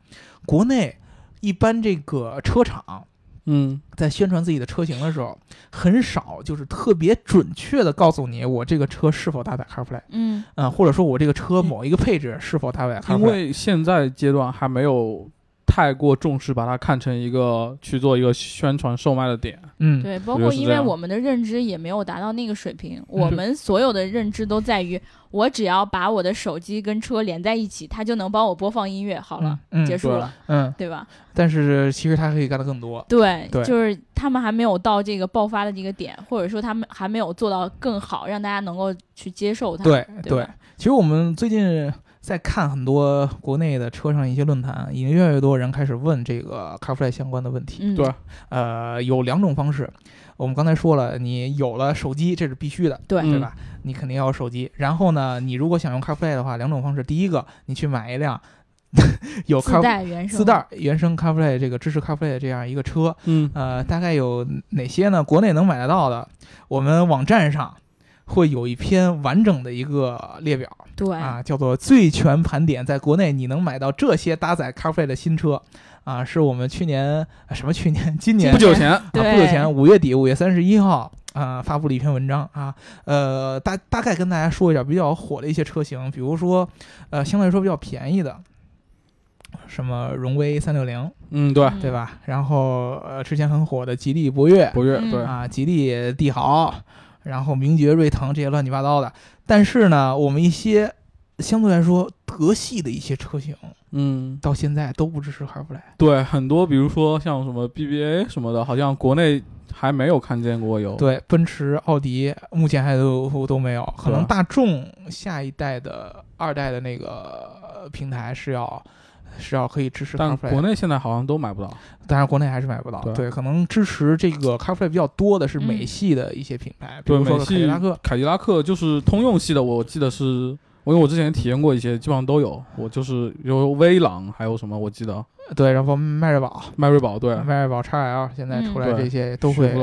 国内一般这个车厂嗯，在宣传自己的车型的时候，很少就是特别准确的告诉你我这个车是否搭载 CarPlay，嗯，嗯，或者说我这个车某一个配置是否搭载 CarPlay。因为现在阶段还没有太过重视，把它看成一个去做一个宣传售卖的点。嗯，对，包括因为我们的认知也没有达到那个水平，我们所有的认知都在于我只要把我的手机跟车连在一起，它就能帮我播放音乐，好了，嗯，结束了，嗯，对吧？但是其实它可以干得更多。对，对就是他们还没有到这个爆发的这个点，或者说他们还没有做到更好，让大家能够去接受它。对其实我们最近在看很多国内的车上一些论坛，已经越来越多人开始问这个 CarPlay 相关的问题。嗯，对呃，有两种方式，我们刚才说了，你有了手机，这是必须的，对嗯对吧？你肯定要有手机。然后呢，你如果想用 CarPlay 的话，两种方式，第一个，你去买一辆 有自 Car 带原声，自带原生 CarPlay 这个支持 CarPlay 的这样一个车，嗯，呃，大概有哪些呢？国内能买得到的，我们网站上会有一篇完整的一个列表。对，啊，叫做最全盘点，在国内你能买到这些搭载 CarPlay 的新车。啊，是我们去年啊什么去年？今年不久前，啊，不久前五月底五月三十一号啊、发布了一篇文章。啊，呃，大大概跟大家说一下比较火的一些车型，比如说呃相对来说比较便宜的，什么荣威三六零，嗯，对，嗯。对吧？然后呃之前很火的吉利博越，博越，嗯。对，啊，吉利帝豪。然后名爵、锐腾这些乱七八糟的。但是呢，我们一些相对来说德系的一些车型，嗯，到现在都不支持 CarPlay。对，很多比如说像什么 BBA 什么的，好像国内还没有看见过有。对，奔驰、奥迪目前还都都没有，可能大众下一代的二代的那个平台是要是要可以支持但国内现在好像都买不到。但是国内还是买不到。对对，可能支持这个 CarPlay 比较多的是美嗯系的一些品牌，比，如说凯迪拉克。凯迪拉克就是通用系的，我记得是。因为我之前体验过一些，基本上都有。我就是有威朗，还有什么我记得对，然后迈锐宝、迈锐宝，对，迈锐宝 XL 现在出来嗯这些都会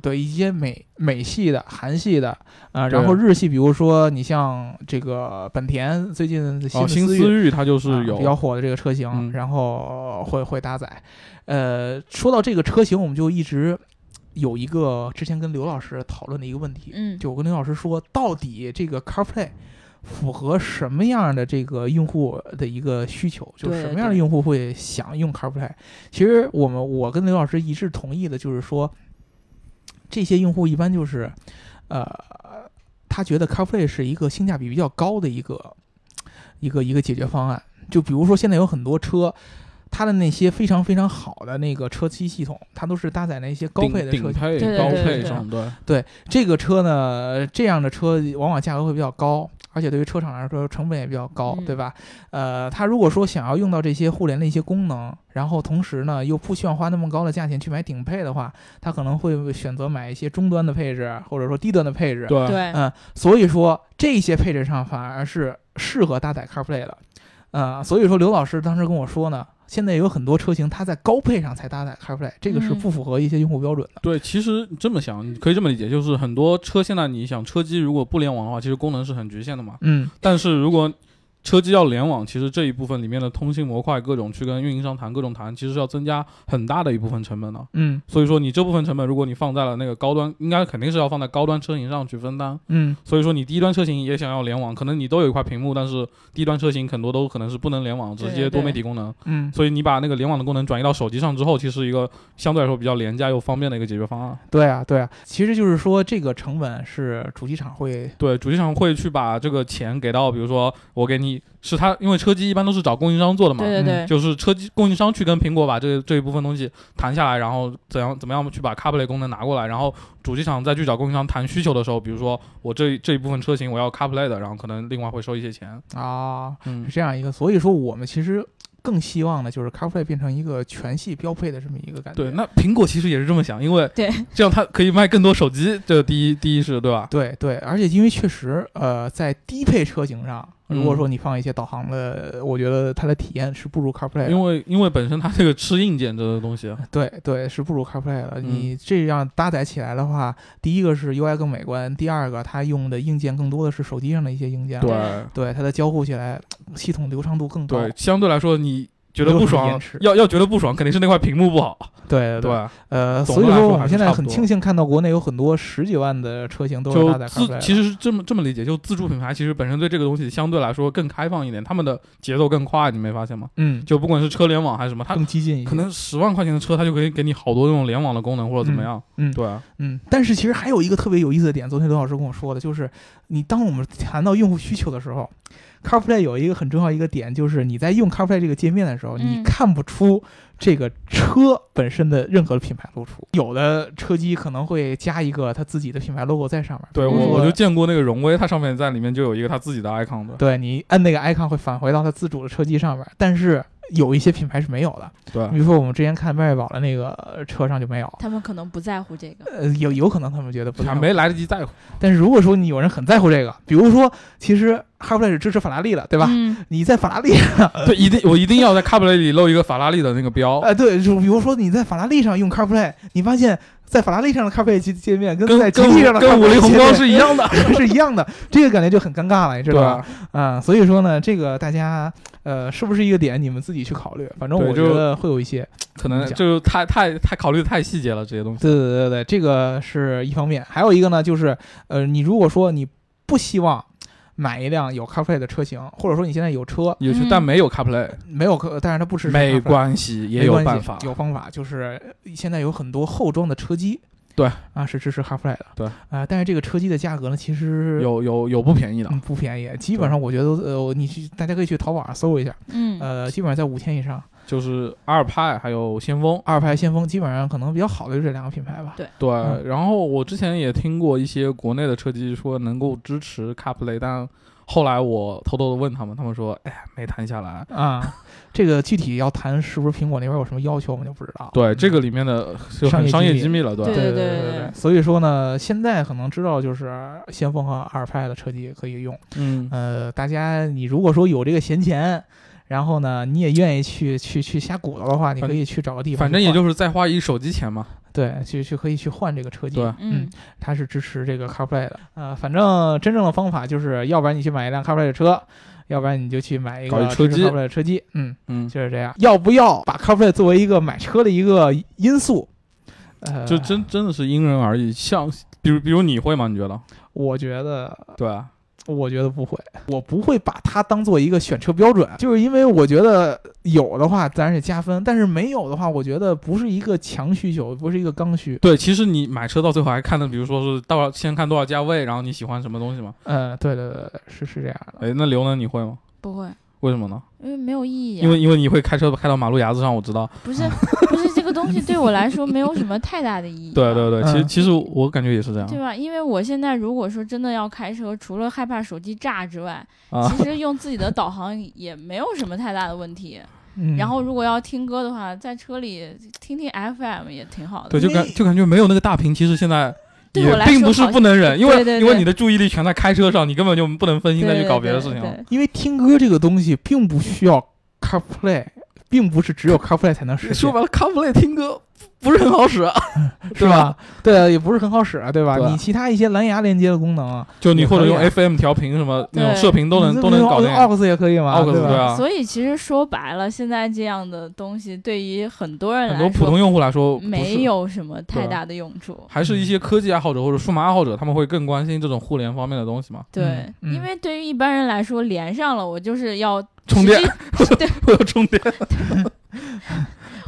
对一些美美系的、韩系的啊、对然后日系，比如说你像这个本田最近的新思域。新思域它就是啊有比较火的这个车型，嗯然后会会搭载。呃，说到这个车型，我们就一直有一个之前跟刘老师讨论的一个问题，嗯，就我跟刘老师说，到底这个 CarPlay 符合什么样的这个用户的一个需求？就是什么样的用户会想用 CarPlay？其实我们我跟刘老师一致同意的就是说，这些用户一般就是，呃，他觉得 CarPlay 是一个性价比比较高的一个一个一个解决方案。就比如说现在有很多车。它的那些非常非常好的那个车机系统，它都是搭载那些高配的车型。顶配、对对高对对配这种，对，这个车呢，这样的车往往价格会比较高，而且对于车厂来说成本也比较高，嗯对吧？呃，他如果说想要用到这些互联的一些功能，然后同时呢又不需要花那么高的价钱去买顶配的话，他可能会选择买一些中端的配置，或者说低端的配置。对，对，嗯，所以说这些配置上反而是适合搭载 CarPlay 的。呃，所以说刘老师当时跟我说呢，现在有很多车型它在高配上才搭载 CarPlay，这个是嗯不符合一些用户标准的。对，其实这么想，你可以这么理解，就是很多车现在你想车机如果不联网的话，其实功能是很局限的嘛。嗯，但是如果车机要联网，其实这一部分里面的通信模块各种去跟运营商谈各种谈，其实是要增加很大的一部分成本的。嗯所以说你这部分成本，如果你放在了那个高端，应该肯定是要放在高端车型上去分担。嗯所以说你低端车型也想要联网，可能你都有一块屏幕，但是低端车型很多都可能是不能联网，直接多媒体功能。嗯，所以你把那个联网的功能转移到手机上之后，其实一个相对来说比较廉价又方便的一个解决方案。对啊，对啊，其实就是说这个成本是主机厂会，对，主机厂会去把这个钱给到，比如说我给你是他，因为车机一般都是找供应商做的嘛，对对对，就是车机供应商去跟苹果把这这一部分东西谈下来，然后怎样怎么样去把 CarPlay 功能拿过来，然后主机厂再去找供应商谈需求的时候，比如说我这这一部分车型我要 CarPlay 的，然后可能另外会收一些钱。啊，嗯是，这样一个，所以说我们其实更希望的就是 CarPlay 变成一个全系标配的这么一个感觉。对，那苹果其实也是这么想，因为对 这样它可以卖更多手机，这第一第一是对吧？对对，而且因为确实，呃，在低配车型上，如果嗯说你放一些导航的，我觉得它的体验是不如 CarPlay 的。因为因为本身它这个吃硬件这个东西，对对，是不如 CarPlay 的。嗯你这样搭载起来的话，第一个是 UI 更美观，第二个它用的硬件更多的是手机上的一些硬件。对对，它的交互起来系统流畅度更高。对，相对来说你。觉得不爽，要要觉得不爽，肯定是那块屏幕不好，对对吧？呃，所以说我们现在很庆幸看到国内有很多十几万的车型都是就搭载 CarPlay 其实是这么这么理解，就自主品牌其实本身对这个东西相对来说更开放一点，他们的节奏更快，你没发现吗？嗯，就不管是车联网还是什么，它更激进一点。可能十万块钱的车，它就可以给你好多这种联网的功能或者怎么样。嗯对啊，嗯，但是其实还有一个特别有意思的点，昨天刘老师跟我说的，就是你当我们谈到用户需求的时候，CarPlay 有一个很重要一个点，就是你在用 CarPlay 这个界面的时候，你嗯看不出这个车本身的任何的品牌露出。有的车机可能会加一个它自己的品牌 logo 在上面，对我我就见过那个荣威，它上面在里面就有一个它自己的 icon 的。对你按那个 icon 会返回到它自主的车机上面，但是有一些品牌是没有的，对比如说我们之前看迈锐宝的那个呃车上就没有。他们可能不在乎这个。呃，有有可能他们觉得不没来得及在乎。但是如果说你有人很在乎这个，比如说，其实 CarPlay 是支持法拉利的，对吧？嗯，你在法拉利上，对，一定我一定要在 CarPlay 里露一个法拉利的那个标，呃，对，就比如说你在法拉利上用 CarPlay，你发现在法拉利上的 CarPlay 界界面跟跟在吉跟利上的跟五 CarPlay 菱宏光是一样的，是一样的，这个感觉就很尴尬了，你知道吧？吧？啊、所以说呢，这个大家呃是不是一个点，你们自己去考虑。反正我觉得会有一些，可能讲就太太太考虑的太细节了，这些东西。对对对对，这个是一方面，还有一个呢，就是呃，你如果说你不希望买一辆有 CarPlay 的车型，或者说你现在有车有去嗯，但没有 CarPlay，没有可，但是它不支持没关系，也有办法。有方法，就是现在有很多后装的车机，对啊，是支持 CarPlay 的。对啊、但是这个车机的价格呢，其实有有有不便宜的，嗯不便宜，基本上我觉得呃，你去大家可以去淘宝上搜一下，嗯，呃，基本上在五千以上。就是阿尔派还有先锋。阿尔派先锋基本上可能比较好的就这两个品牌吧。对对，嗯然后我之前也听过一些国内的车机说能够支持 CarPlay，但后来我偷偷的问他们，他们说，哎呀，没谈下来。啊，这个具体要谈是不是苹果那边有什么要求，我们就不知道。对，这个里面的就很商商业机密业机密了，对对对对对对对。所以说呢，现在可能知道就是先锋和阿尔派的车机可以用。嗯，呃，大家你如果说有这个闲钱，然后呢，你也愿意去去去瞎鼓捣的话，你可以去找个地方，反正也就是再花一手机钱嘛。对，去去可以去换这个车机。对嗯它是支持这个 CarPlay 的。呃，反正真正的方法就是，要不然你去买一辆 CarPlay 的车，要不然你就去买一个车机 CarPlay 的车机。嗯，嗯，就是这样。要不要把 CarPlay 作为一个买车的一个因素？呃，就真真的是因人而异。像比如比如你会吗？你觉得？我觉得对啊，我觉得不会，我不会把它当做一个选车标准，就是因为我觉得有的话自然是加分，但是没有的话，我觉得不是一个强需求，不是一个刚需。对，其实你买车到最后还看的，比如说是到先看多少价位，然后你喜欢什么东西吗？嗯，对对对对，是是这样的。哎，那刘能？你会吗？不会，为什么呢？因为没有意义、啊。因为因为你会开车开到马路牙子上，我知道。不是不是这个东西对我来说没有什么太大的意义、啊。对对对，其实嗯其实我感觉也是这样对吧？因为我现在如果说真的要开车，除了害怕手机炸之外，啊。其实用自己的导航也没有什么太大的问题。嗯，然后如果要听歌的话，在车里听听 FM 也挺好的。对，就感就感觉没有那个大屏，其实现在也对我来并不是不能忍，因为对对对因为你的注意力全在开车上，你根本就不能分心再去搞别的事情因为听歌这个东西并不需要 CarPlay，并不是只有 CarPlay 才能实现。说，白了，CarPlay 听歌不是很好使，是吧？对啊，也不是很好使啊，对吧？对你其他一些蓝牙连接的功能，就你或者用 FM 调频什么那种射频都能都能搞定。aux 也可以嘛，aux 对吧？对啊，所以其实说白了，现在这样的东西对于很多人很来说多普通用户来说没有什么太大的用处。还是一些科技爱好者或者数码爱好者，他们会更关心这种互联方面的东西嘛？对，因为对于一般人来说，连上了我就是要充电 对，我要充电，连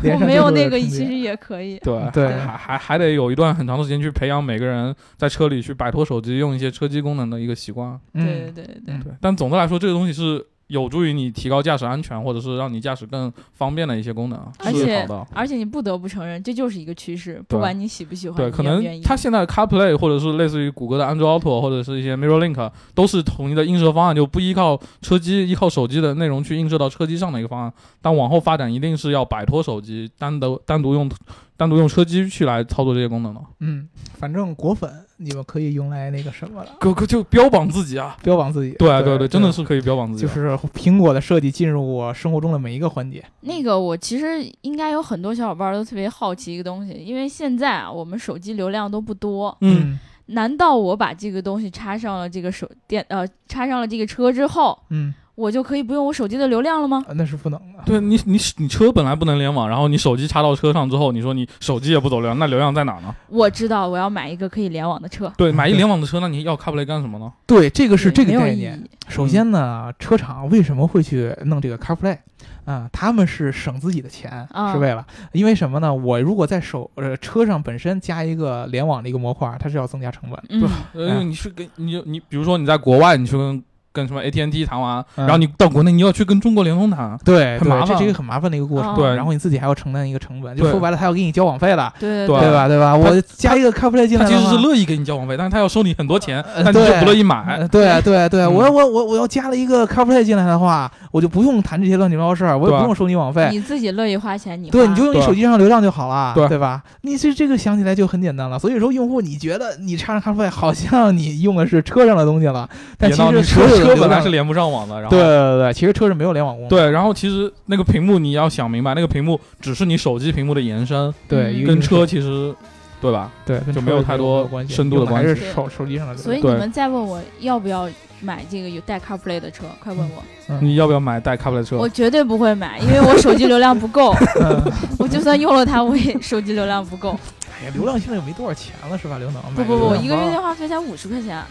我没有那个，其实也可以。对对还还还得有一段很长的时间去培养每个人在车里去摆脱手机，用一些车机功能的一个习惯。对对嗯对对，但总的来说，这个东西是有助于你提高驾驶安全，或者是让你驾驶更方便的一些功能，而且。而且你不得不承认，这就是一个趋势，不管你喜不喜欢，对，可能。它现在 CarPlay 或者是类似于谷歌的 Android Auto 或者是一些 MirrorLink 都是统一的映射方案，就不依靠车机、依靠手机的内容去映射到车机上的一个方案。但往后发展一定是要摆脱手机，单独单独用单独用车机去来操作这些功能的。嗯，反正果粉你们可以用来那个什么了，哥哥就标榜自己啊！标榜自己。对对对，真的是可以标榜自己的。就是苹果的设计进入我生活中的每一个环节。那个我其实应该有很多小伙伴都特别好奇一个东西，因为现在啊，我们手机流量都不多，嗯，难道我把这个东西插上了这个手电呃插上了这个车之后，嗯，我就可以不用我手机的流量了吗？啊那是不能的。对你你你车本来不能联网，然后你手机插到车上之后，你说你手机也不走流量，那流量在哪呢？我知道我要买一个可以联网的车，对，买一联网的车，那你要 CarPlay 干什么呢？对，这个是这个概念。首先呢，车厂为什么会去弄这个 CarPlay？啊、他们是省自己的钱，啊是为了，因为什么呢？我如果在手呃车上本身加一个联网的一个模块，它是要增加成本的。嗯，你去跟你你比如说你在国外，你去跟跟什么 AT&T 谈完，嗯然后你到国内你要去跟中国联通谈，对，对很麻烦这是一个很麻烦的一个过程。哦对然后你自己还要承担一个成本，就说白了，他要给你交网费了，对对对吧？对吧？我加一个 CarPlay 进来他，其实是乐意给你交网费，但是他要收你很多钱，呃但你就不乐意买。呃对对对，嗯我我我我要加了一个 CarPlay 进来的话，我就不用谈这些乱七八糟事儿，我也不用收你网费。你自己乐意花钱，你对，你就用你手机上流量就好了，对对吧？你这这个想起来就很简单了。所以说，用户你觉得你插上 CarPlay 好像你用的是车上的东西了，但其实所有的车本来是连不上网的，然后对对对对，其实车是没有联网功能。对，然后其实那个屏幕你要想明白，那个屏幕只是你手机屏幕的延伸，对，嗯跟车其实对吧？对就没有太多关系深度的关系还是手手机上的所以你们再问我要不要买这个有带 CarPlay 的车，快问我，嗯你要不要买带 CarPlay 车我？绝对不会买，因为我手机流量不够，嗯 我就算用了它，我也手机流量不够。哎呀，流量现在也没多少钱了，是吧？刘能，不不不，一个月电话费才五十块钱，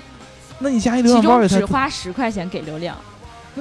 那你加一流其量包也才只花十块钱给流量，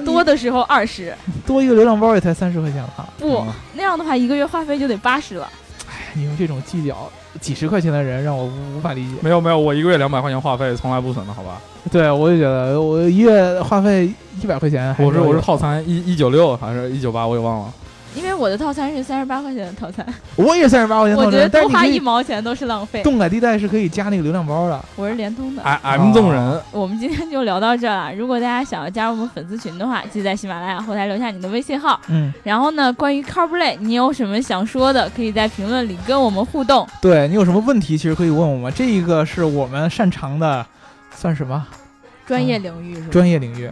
多的时候二十，多一个流量包也才三十块钱了。不嗯那样的话一个月话费就得八十了。哎你用这种计较几十块钱的人，让我无无法理解。没有没有，我一个月两百块钱话费从来不省的，好吧？对，我也觉得我一月话费一百块钱还我是我是套餐一一九六还是一九八，我也忘了。因为我的套餐是三十八块钱的套餐，我也三十八块钱我觉得套餐，但是多花一毛钱都是浪费。动感地带是可以加那个流量包的。我是联通的。M M 纵人，我们今天就聊到这了。如果大家想要加入我们粉丝群的话，记得在喜马拉雅后台留下你的微信号。嗯，然后呢，关于 CarPlay，你有什么想说的，可以在评论里跟我们互动。对你有什么问题，其实可以问我们，这一个是我们擅长的，算什么专业领域是吧？专业领域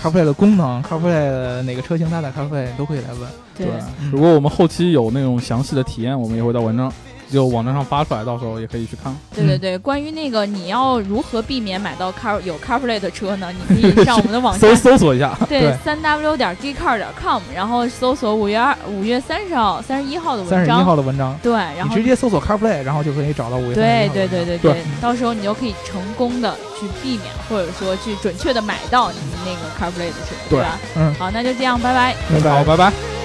？CarPlay 的功能，CarPlay 的哪个车型搭载 CarPlay 都可以来问。对，嗯如果我们后期有那种详细的体验，我们也会到文章就网站上发出来，到时候也可以去看。嗯对对对，关于那个你要如何避免买到 Car 有 CarPlay 的车呢？你可以上我们的网搜站，搜索一下，对对，三 w 点 geekcar 点 com，然后搜索五月二五月三十号、三十一号的文章三十一。号的文章，对，然你后直接搜索 CarPlay，然后就可以找到五月对31号的文章对对对对到时候你就可以成功的去避免，或者说去准确的买到你那个 CarPlay 的车，对吧？嗯，好，那就这样，拜拜。拜拜好，。拜拜。